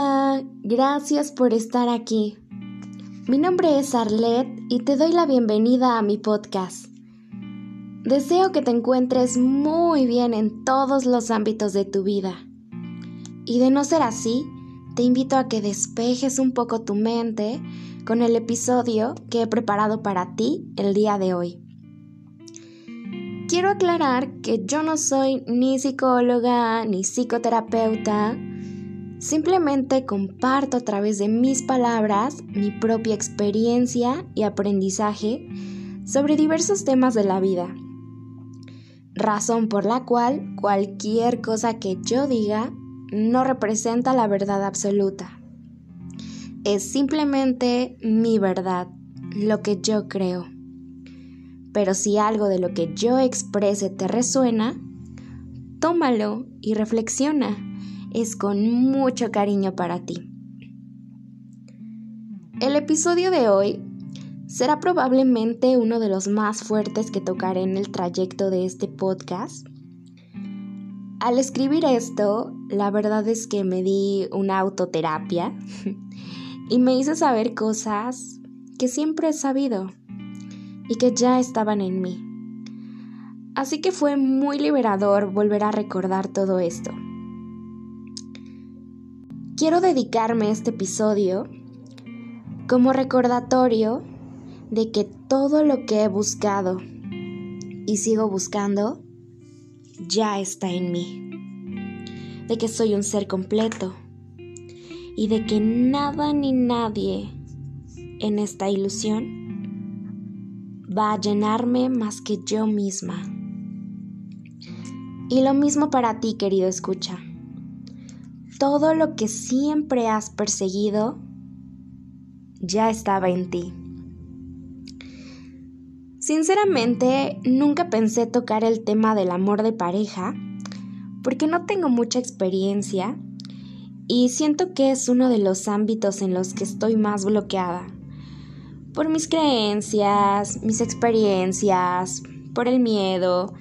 Hola, gracias por estar aquí. Mi nombre es Arlette y te doy la bienvenida a mi podcast. Deseo que te encuentres muy bien en todos los ámbitos de tu vida. Y de no ser así, te invito a que despejes un poco tu mente con el episodio que he preparado para ti el día de hoy. Quiero aclarar que yo no soy ni psicóloga ni psicoterapeuta, simplemente comparto a través de mis palabras mi propia experiencia y aprendizaje sobre diversos temas de la vida, razón por la cual cualquier cosa que yo diga no representa la verdad absoluta. Es simplemente mi verdad, lo que yo creo. Pero si algo de lo que yo exprese te resuena, tómalo y reflexiona. Es con mucho cariño para ti. El episodio de hoy será probablemente uno de los más fuertes que tocaré en el trayecto de este podcast. Al escribir esto, la verdad es que me di una autoterapia y me hice saber cosas que siempre he sabido y que ya estaban en mí. Así que fue muy liberador volver a recordar todo esto. Quiero dedicarme este episodio como recordatorio de que todo lo que he buscado y sigo buscando ya está en mí. De que soy un ser completo y de que nada ni nadie en esta ilusión va a llenarme más que yo misma. Y lo mismo para ti, querido escucha. Todo lo que siempre has perseguido ya estaba en ti. Sinceramente, nunca pensé tocar el tema del amor de pareja porque no tengo mucha experiencia y siento que es uno de los ámbitos en los que estoy más bloqueada por mis creencias, mis experiencias, por el miedo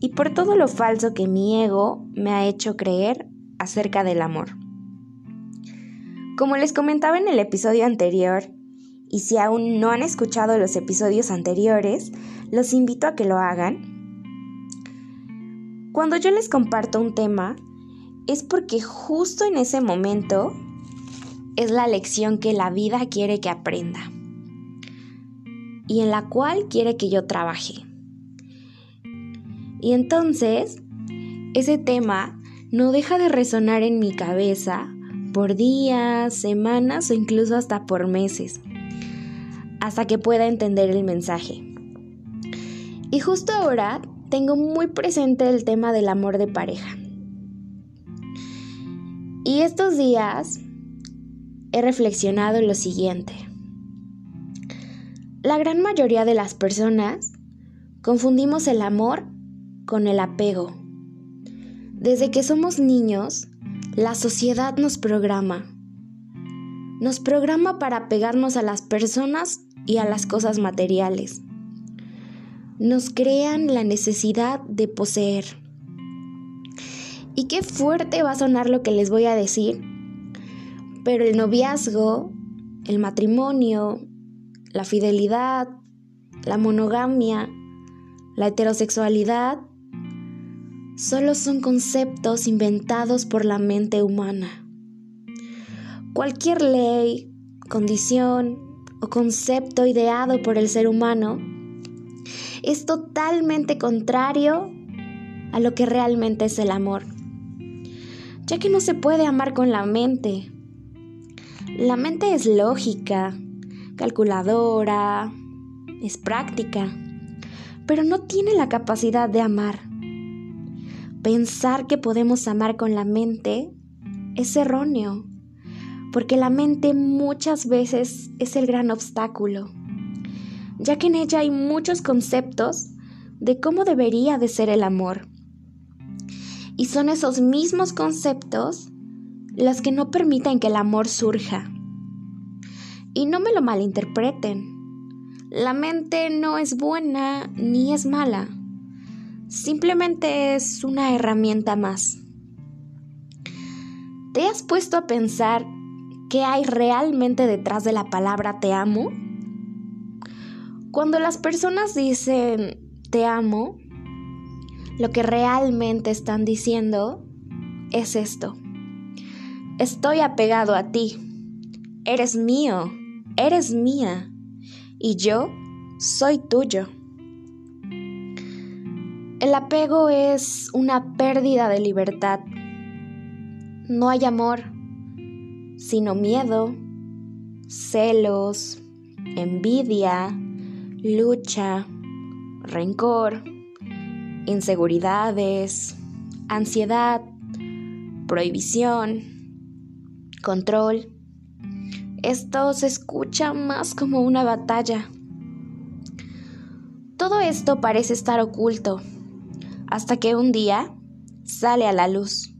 y por todo lo falso que mi ego me ha hecho creer acerca del amor. Como les comentaba en el episodio anterior, y si aún no han escuchado los episodios anteriores, los invito a que lo hagan. Cuando yo les comparto un tema, es porque justo en ese momento es la lección que la vida quiere que aprenda y en la cual quiere que yo trabaje. Y entonces, ese tema no deja de resonar en mi cabeza por días, semanas o incluso hasta por meses, hasta que pueda entender el mensaje. Y justo ahora tengo muy presente el tema del amor de pareja. Y estos días he reflexionado en lo siguiente. La gran mayoría de las personas confundimos el amor con el apego. Desde que somos niños, la sociedad nos programa. Nos programa para pegarnos a las personas y a las cosas materiales. Nos crean la necesidad de poseer. Y qué fuerte va a sonar lo que les voy a decir, pero el noviazgo, el matrimonio, la fidelidad, la monogamia, la heterosexualidad, solo son conceptos inventados por la mente humana. Cualquier ley, condición o concepto ideado por el ser humano es totalmente contrario a lo que realmente es el amor, ya que no se puede amar con la mente. La mente es lógica, calculadora, es práctica, pero no tiene la capacidad de amar. Pensar que podemos amar con la mente es erróneo, porque la mente muchas veces es el gran obstáculo, ya que en ella hay muchos conceptos de cómo debería de ser el amor. Y son esos mismos conceptos los que no permiten que el amor surja. Y no me lo malinterpreten. La mente no es buena ni es mala. Simplemente es una herramienta más. ¿Te has puesto a pensar qué hay realmente detrás de la palabra te amo? Cuando las personas dicen te amo, lo que realmente están diciendo es esto. Estoy apegado a ti. Eres mío. Eres mía. Y yo soy tuyo. El apego es una pérdida de libertad no hay amor, sino miedo, celos, envidia, lucha, rencor, inseguridades, ansiedad, prohibición, control. Esto se escucha más como una batalla. Todo esto parece estar oculto, hasta que un día sale a la luz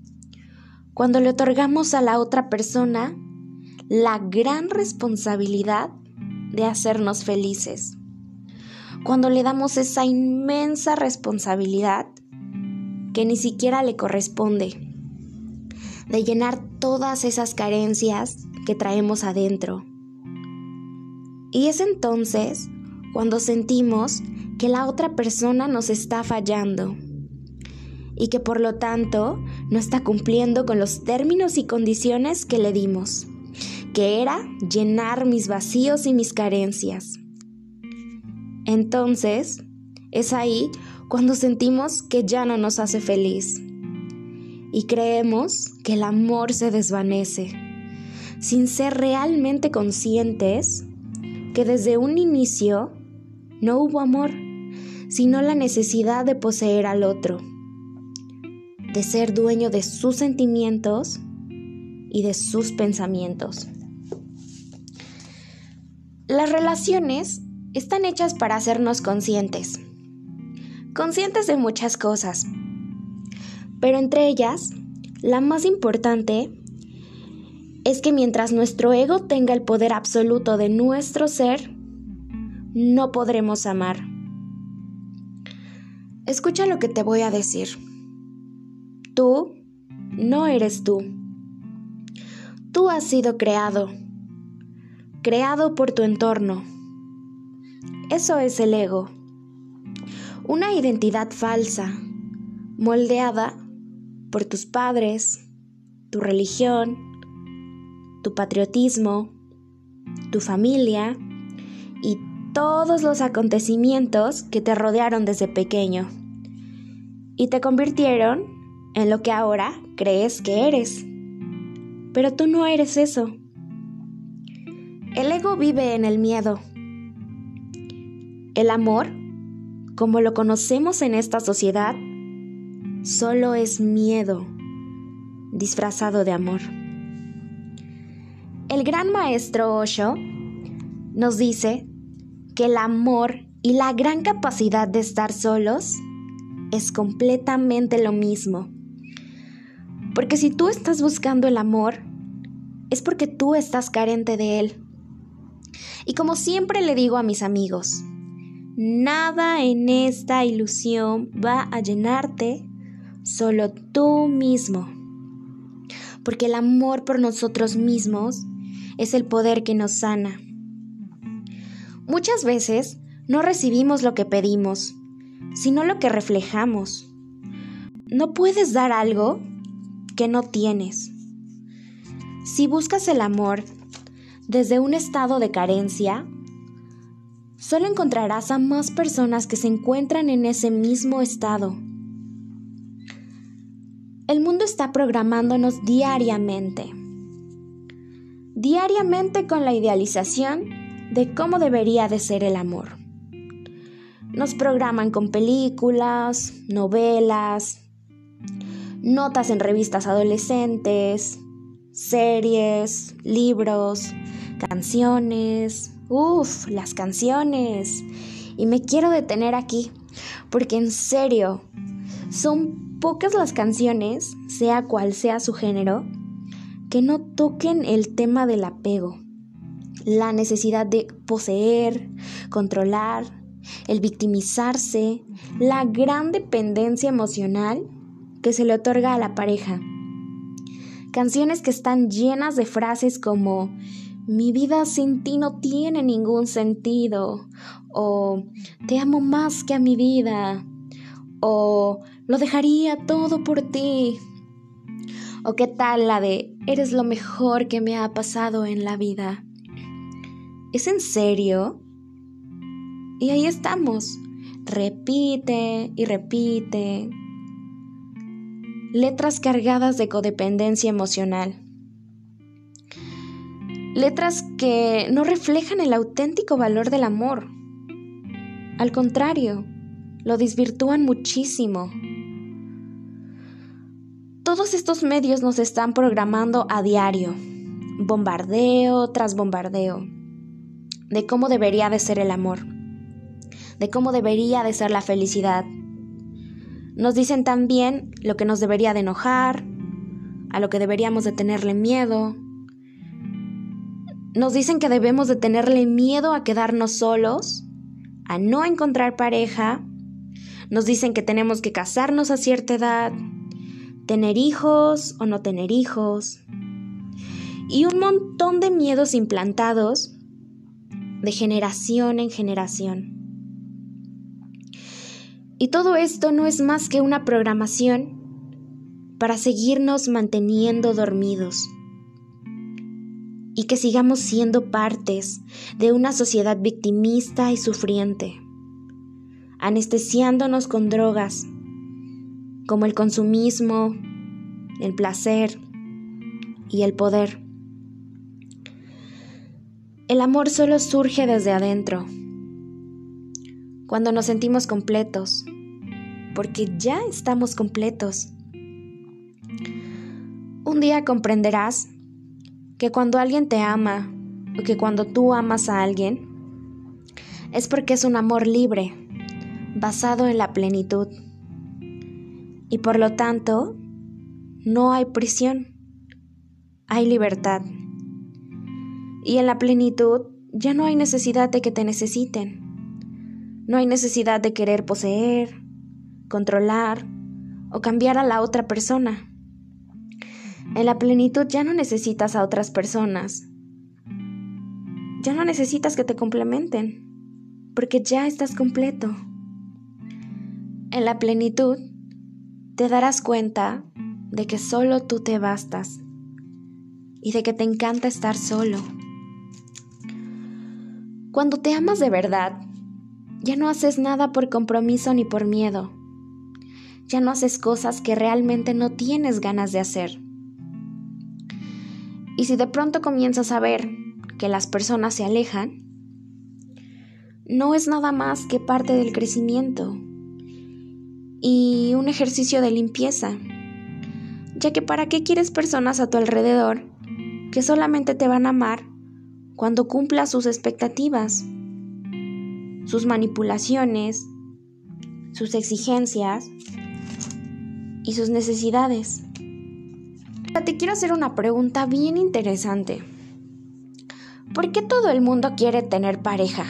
cuando le otorgamos a la otra persona la gran responsabilidad de hacernos felices. Cuando le damos esa inmensa responsabilidad que ni siquiera le corresponde, de llenar todas esas carencias que traemos adentro. Y es entonces cuando sentimos que la otra persona nos está fallando y que por lo tanto no está cumpliendo con los términos y condiciones que le dimos, que era llenar mis vacíos y mis carencias. Entonces, es ahí cuando sentimos que ya no nos hace feliz y creemos que el amor se desvanece, sin ser realmente conscientes que desde un inicio no hubo amor, sino la necesidad de poseer al otro de ser dueño de sus sentimientos y de sus pensamientos. Las relaciones están hechas para hacernos conscientes, conscientes de muchas cosas, pero entre ellas, la más importante es que mientras nuestro ego tenga el poder absoluto de nuestro ser, no podremos amar. Escucha lo que te voy a decir. Eres tú. Tú has sido creado, creado por tu entorno. Eso es el ego. Una identidad falsa, moldeada por tus padres, tu religión, tu patriotismo, tu familia y todos los acontecimientos que te rodearon desde pequeño y te convirtieron en lo que ahora crees que eres. Pero tú no eres eso. El ego vive en el miedo. El amor, como lo conocemos en esta sociedad, solo es miedo disfrazado de amor. El gran maestro Osho nos dice que el amor y la gran capacidad de estar solos es completamente lo mismo. Porque si tú estás buscando el amor, es porque tú estás carente de él. Y como siempre le digo a mis amigos, nada en esta ilusión va a llenarte, solo tú mismo. Porque el amor por nosotros mismos es el poder que nos sana. Muchas veces no recibimos lo que pedimos, sino lo que reflejamos. No puedes dar algo que no tienes. Si buscas el amor desde un estado de carencia, solo encontrarás a más personas que se encuentran en ese mismo estado. El mundo está programándonos diariamente, diariamente con la idealización de cómo debería de ser el amor. Nos programan con películas, novelas, notas en revistas adolescentes, series, libros, canciones. Uf, las canciones. Y me quiero detener aquí, porque en serio, son pocas las canciones, sea cual sea su género, que no toquen el tema del apego, la necesidad de poseer, controlar, el victimizarse, la gran dependencia emocional que se le otorga a la pareja, Canciones que están llenas de frases como mi vida sin ti no tiene ningún sentido o te amo más que a mi vida o lo dejaría todo por ti o qué tal la de eres lo mejor que me ha pasado en la vida. ¿Es en serio? Y ahí estamos. Repite y repite. Letras cargadas de codependencia emocional. Letras que no reflejan el auténtico valor del amor. Al contrario, lo desvirtúan muchísimo. Todos estos medios nos están programando a diario, bombardeo tras bombardeo, de cómo debería de ser el amor, de cómo debería de ser la felicidad. Nos dicen también lo que nos debería de enojar, a lo que deberíamos de tenerle miedo, nos dicen que debemos de tenerle miedo a quedarnos solos, a no encontrar pareja. Nos dicen que tenemos que casarnos a cierta edad, tener hijos o no tener hijos. Y un montón de miedos implantados de generación en generación. Y todo esto no es más que una programación para seguirnos manteniendo dormidos y que sigamos siendo partes de una sociedad victimista y sufriente, anestesiándonos con drogas como el consumismo, el placer y el poder. El amor solo surge desde adentro, cuando nos sentimos completos, porque ya estamos completos. Un día comprenderás que cuando alguien te ama o que cuando tú amas a alguien, es porque es un amor libre, basado en la plenitud. Y por lo tanto, no hay prisión, hay libertad. Y en la plenitud ya no hay necesidad de que te necesiten. No hay necesidad de querer poseer, controlar o cambiar a la otra persona. En la plenitud ya no necesitas a otras personas. Ya no necesitas que te complementen, porque ya estás completo. En la plenitud te darás cuenta de que solo tú te bastas y de que te encanta estar solo. Cuando te amas de verdad, ya no haces nada por compromiso ni por miedo. Ya no haces cosas que realmente no tienes ganas de hacer. Y si de pronto comienzas a ver que las personas se alejan, no es nada más que parte del crecimiento y un ejercicio de limpieza, ya que para qué quieres personas a tu alrededor que solamente te van a amar cuando cumplas sus expectativas, sus manipulaciones, sus exigencias y sus necesidades. Te quiero hacer una pregunta bien interesante. ¿Por qué todo el mundo quiere tener pareja?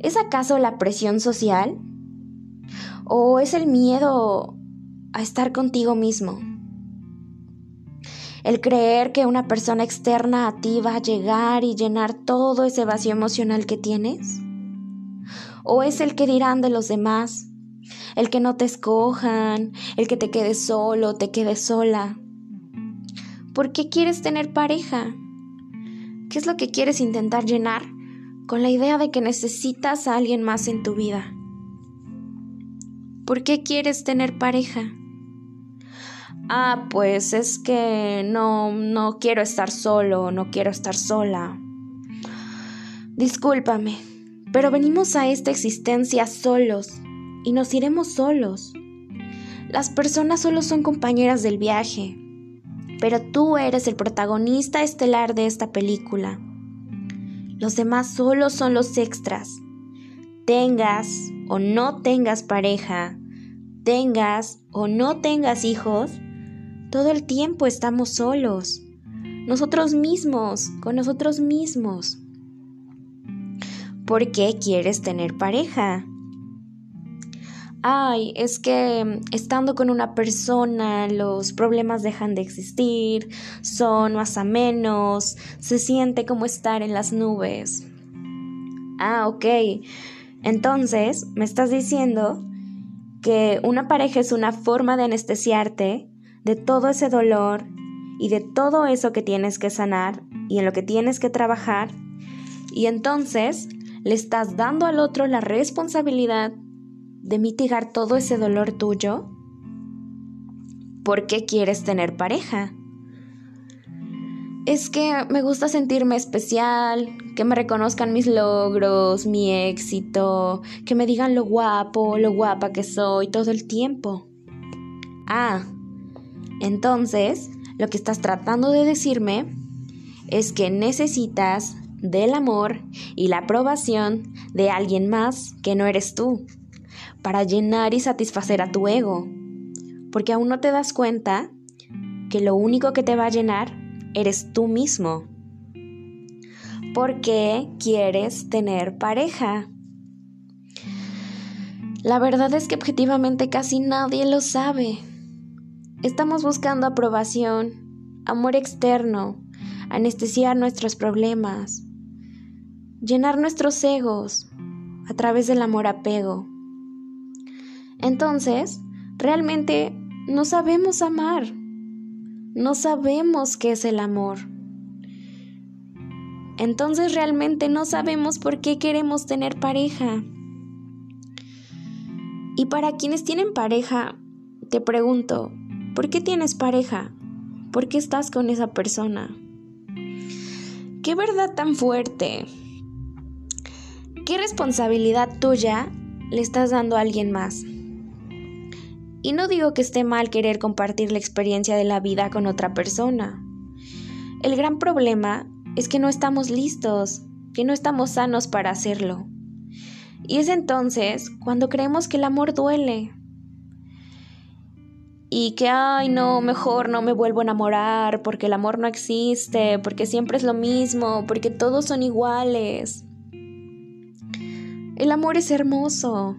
¿Es acaso la presión social? ¿O es el miedo a estar contigo mismo? ¿El creer que una persona externa a ti va a llegar y llenar todo ese vacío emocional que tienes? ¿O es el que dirán de los demás? el que no te escojan, el que te quedes solo, te quedes sola. ¿Por qué quieres tener pareja? ¿Qué es lo que quieres intentar llenar con la idea de que necesitas a alguien más en tu vida? ¿Por qué quieres tener pareja? Ah, pues es que no, no quiero estar solo, no quiero estar sola. Discúlpame, pero venimos a esta existencia solos, y nos iremos solos. Las personas solo son compañeras del viaje, pero tú eres el protagonista estelar de esta película. Los demás solo son los extras. Tengas o no tengas pareja, tengas o no tengas hijos, todo el tiempo estamos solos. Nosotros mismos, con nosotros mismos. ¿Por qué quieres tener pareja? ay, es que estando con una persona los problemas dejan de existir, son más a menos, se siente como estar en las nubes. Ah, ok. Entonces, me estás diciendo que una pareja es una forma de anestesiarte de todo ese dolor y de todo eso que tienes que sanar y en lo que tienes que trabajar. Y entonces le estás dando al otro la responsabilidad de mitigar todo ese dolor tuyo? ¿Por qué quieres tener pareja? Es que me gusta sentirme especial, que me reconozcan mis logros, mi éxito, que me digan lo guapo, lo guapa que soy todo el tiempo. Ah, entonces lo que estás tratando de decirme es que necesitas del amor y la aprobación de alguien más que no eres tú para llenar y satisfacer a tu ego, porque aún no te das cuenta que lo único que te va a llenar eres tú mismo. ¿Por qué quieres tener pareja? La verdad es que objetivamente casi nadie lo sabe. Estamos buscando aprobación, amor externo, anestesiar nuestros problemas, llenar nuestros egos a través del amor apego. Entonces, realmente no sabemos amar. No sabemos qué es el amor. Entonces realmente no sabemos por qué queremos tener pareja. Y para quienes tienen pareja, te pregunto, ¿por qué tienes pareja? ¿Por qué estás con esa persona? ¿Qué verdad tan fuerte? ¿Qué responsabilidad tuya le estás dando a alguien más? Y no digo que esté mal querer compartir la experiencia de la vida con otra persona. El gran problema es que no estamos listos, que no estamos sanos para hacerlo. Y es entonces cuando creemos que el amor duele. Y que, ay, no, mejor no me vuelvo a enamorar porque el amor no existe, porque siempre es lo mismo, porque todos son iguales. El amor es hermoso,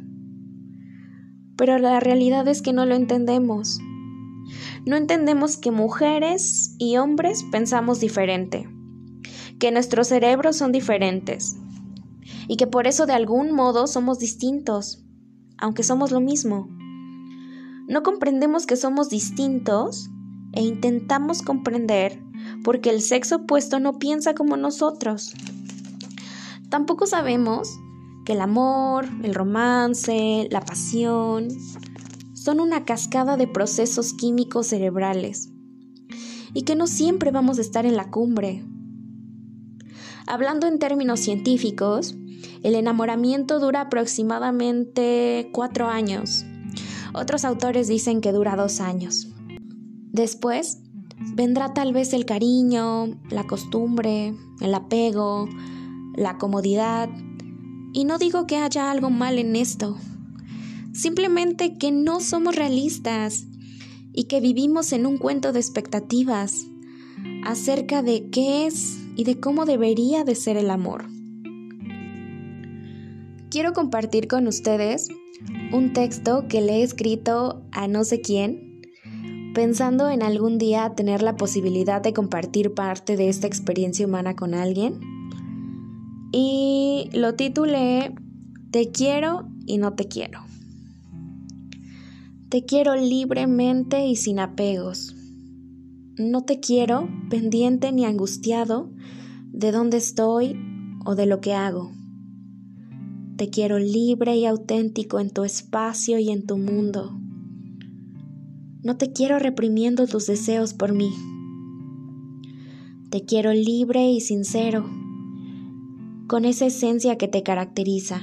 pero la realidad es que no lo entendemos. No entendemos que mujeres y hombres pensamos diferente, que nuestros cerebros son diferentes y que por eso de algún modo somos distintos, aunque somos lo mismo. No comprendemos que somos distintos e intentamos comprender porque el sexo opuesto no piensa como nosotros. Tampoco sabemos que el amor, el romance, la pasión son una cascada de procesos químicos cerebrales y que no siempre vamos a estar en la cumbre. Hablando en términos científicos, el enamoramiento dura aproximadamente cuatro años. Otros autores dicen que dura dos años. Después vendrá tal vez el cariño, la costumbre, el apego, la comodidad y no digo que haya algo mal en esto, simplemente que no somos realistas y que vivimos en un cuento de expectativas acerca de qué es y de cómo debería de ser el amor. Quiero compartir con ustedes un texto que le he escrito a no sé quién, pensando en algún día tener la posibilidad de compartir parte de esta experiencia humana con alguien y lo titulé Te quiero y no te quiero. Te quiero libremente y sin apegos. No te quiero pendiente ni angustiado de dónde estoy o de lo que hago. Te quiero libre y auténtico en tu espacio y en tu mundo. No te quiero reprimiendo tus deseos por mí. Te quiero libre y sincero con esa esencia que te caracteriza.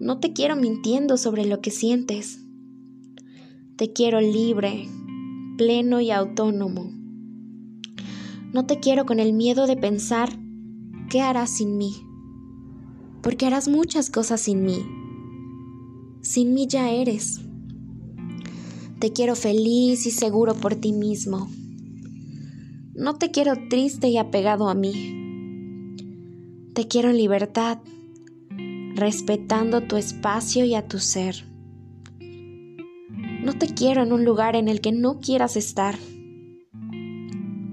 No te quiero mintiendo sobre lo que sientes. Te quiero libre, pleno y autónomo. No te quiero con el miedo de pensar qué harás sin mí, porque harás muchas cosas sin mí. Sin mí ya eres. Te quiero feliz y seguro por ti mismo. No te quiero triste y apegado a mí. Te quiero en libertad, respetando tu espacio y a tu ser. No te quiero en un lugar en el que no quieras estar.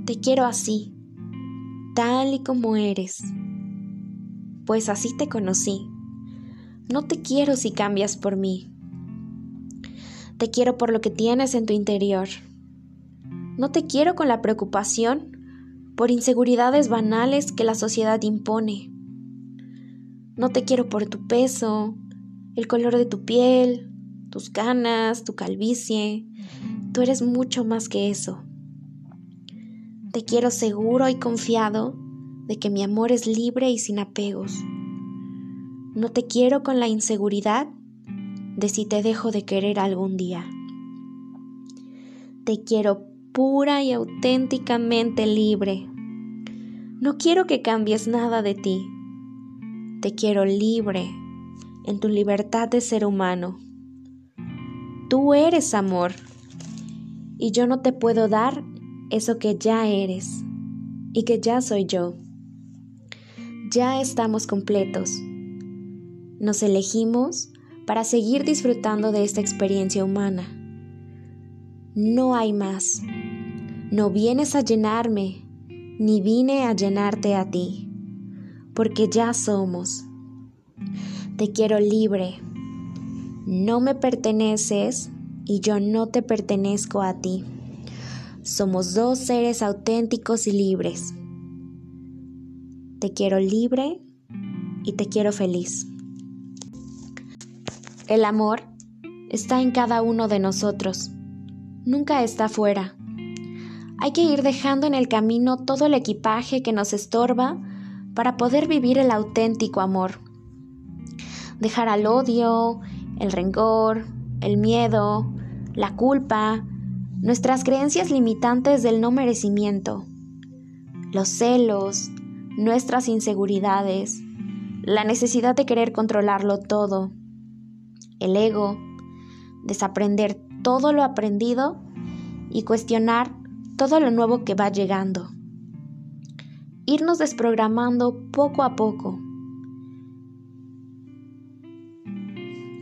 Te quiero así, tal y como eres, pues así te conocí. No te quiero si cambias por mí. Te quiero por lo que tienes en tu interior. No te quiero con la preocupación por inseguridades banales que la sociedad impone. No te quiero por tu peso, el color de tu piel, tus canas, tu calvicie. Tú eres mucho más que eso. Te quiero seguro y confiado de que mi amor es libre y sin apegos. No te quiero con la inseguridad de si te dejo de querer algún día. Te quiero pura y auténticamente libre. No quiero que cambies nada de ti. Te quiero libre, en tu libertad de ser humano. Tú eres amor y yo no te puedo dar eso que ya eres y que ya soy yo. Ya estamos completos. Nos elegimos para seguir disfrutando de esta experiencia humana. No hay más. No vienes a llenarme, ni vine a llenarte a ti, porque ya somos. Te quiero libre. No me perteneces y yo no te pertenezco a ti. Somos dos seres auténticos y libres. Te quiero libre y te quiero feliz. El amor está en cada uno de nosotros. Nunca está fuera. Hay que ir dejando en el camino todo el equipaje que nos estorba para poder vivir el auténtico amor. Dejar al odio, el rencor, el miedo, la culpa, nuestras creencias limitantes del no merecimiento, los celos, nuestras inseguridades, la necesidad de querer controlarlo todo, el ego, desaprender todo lo aprendido y cuestionar todo lo nuevo que va llegando. Irnos desprogramando poco a poco.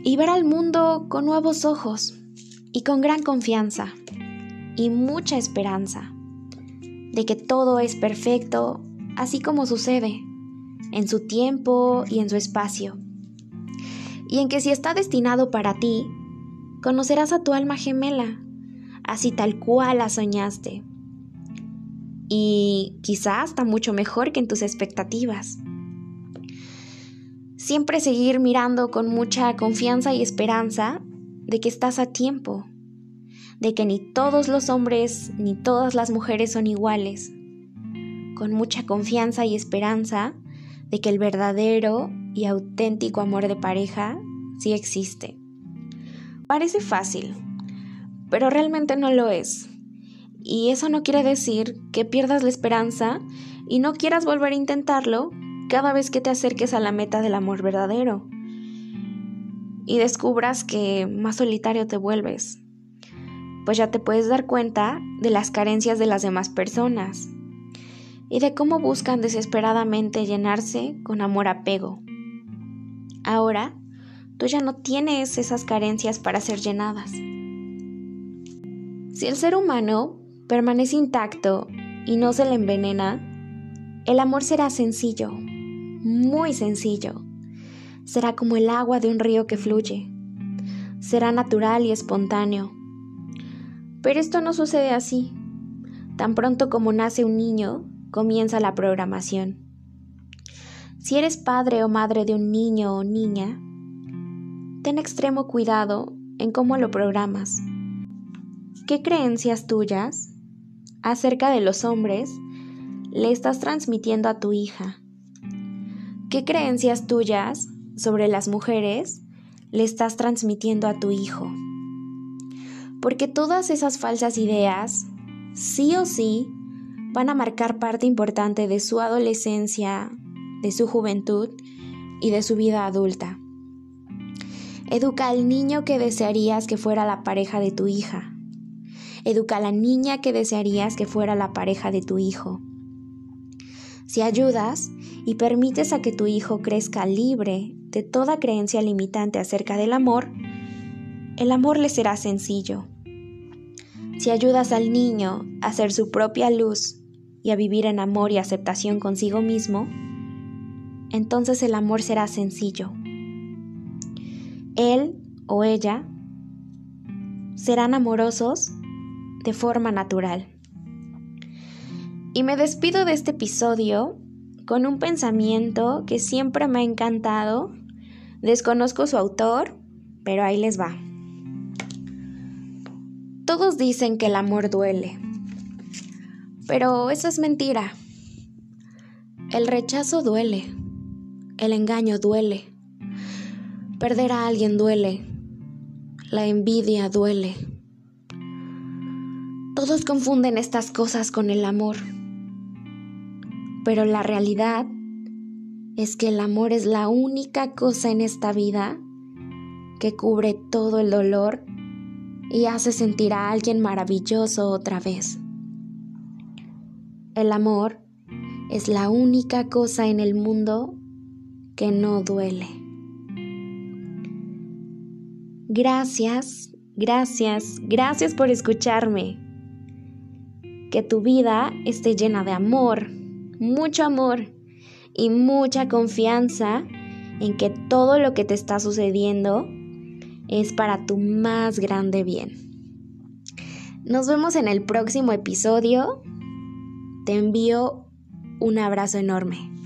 Y ver al mundo con nuevos ojos y con gran confianza y mucha esperanza de que todo es perfecto así como sucede, en su tiempo y en su espacio y en que si está destinado para ti, conocerás a tu alma gemela, así tal cual la soñaste. Y quizás está mucho mejor que en tus expectativas. Siempre seguir mirando con mucha confianza y esperanza de que estás a tiempo, de que ni todos los hombres ni todas las mujeres son iguales, con mucha confianza y esperanza de que el verdadero y auténtico amor de pareja sí existe. Parece fácil, pero realmente no lo es. Y eso no quiere decir que pierdas la esperanza y no quieras volver a intentarlo cada vez que te acerques a la meta del amor verdadero y descubras que más solitario te vuelves, pues ya te puedes dar cuenta de las carencias de las demás personas y de cómo buscan desesperadamente llenarse con amor apego. Ahora, tú ya no tienes esas carencias para ser llenadas. Si el ser humano permanece intacto y no se le envenena, el amor será sencillo, muy sencillo. Será como el agua de un río que fluye. Será natural y espontáneo. Pero esto no sucede así. Tan pronto como nace un niño, comienza la programación. Si eres padre o madre de un niño o niña, ten extremo cuidado en cómo lo programas. ¿Qué creencias tuyas acerca de los hombres le estás transmitiendo a tu hija? ¿Qué creencias tuyas sobre las mujeres le estás transmitiendo a tu hijo? Porque todas esas falsas ideas, sí o sí, van a marcar parte importante de su adolescencia, de su juventud y de su vida adulta. Educa al niño que desearías que fuera la pareja de tu hija. Educa a la niña que desearías que fuera la pareja de tu hijo. Si ayudas y permites a que tu hijo crezca libre de toda creencia limitante acerca del amor, el amor le será sencillo. Si ayudas al niño a ser su propia luz y a vivir en amor y aceptación consigo mismo, entonces el amor será sencillo. Él o ella serán amorosos de forma natural. Y me despido de este episodio con un pensamiento que siempre me ha encantado. Desconozco su autor, pero ahí les va. Todos dicen que el amor duele, pero eso es mentira. El rechazo duele, el engaño duele, perder a alguien duele, la envidia duele. Todos confunden estas cosas con el amor, pero la realidad es que el amor es la única cosa en esta vida que cubre todo el dolor y hace sentir a alguien maravilloso otra vez. El amor es la única cosa en el mundo que no duele. Gracias, gracias, gracias por escucharme. Que tu vida esté llena de amor, mucho amor y mucha confianza en que todo lo que te está sucediendo es para tu más grande bien. Nos vemos en el próximo episodio. Te envío un abrazo enorme.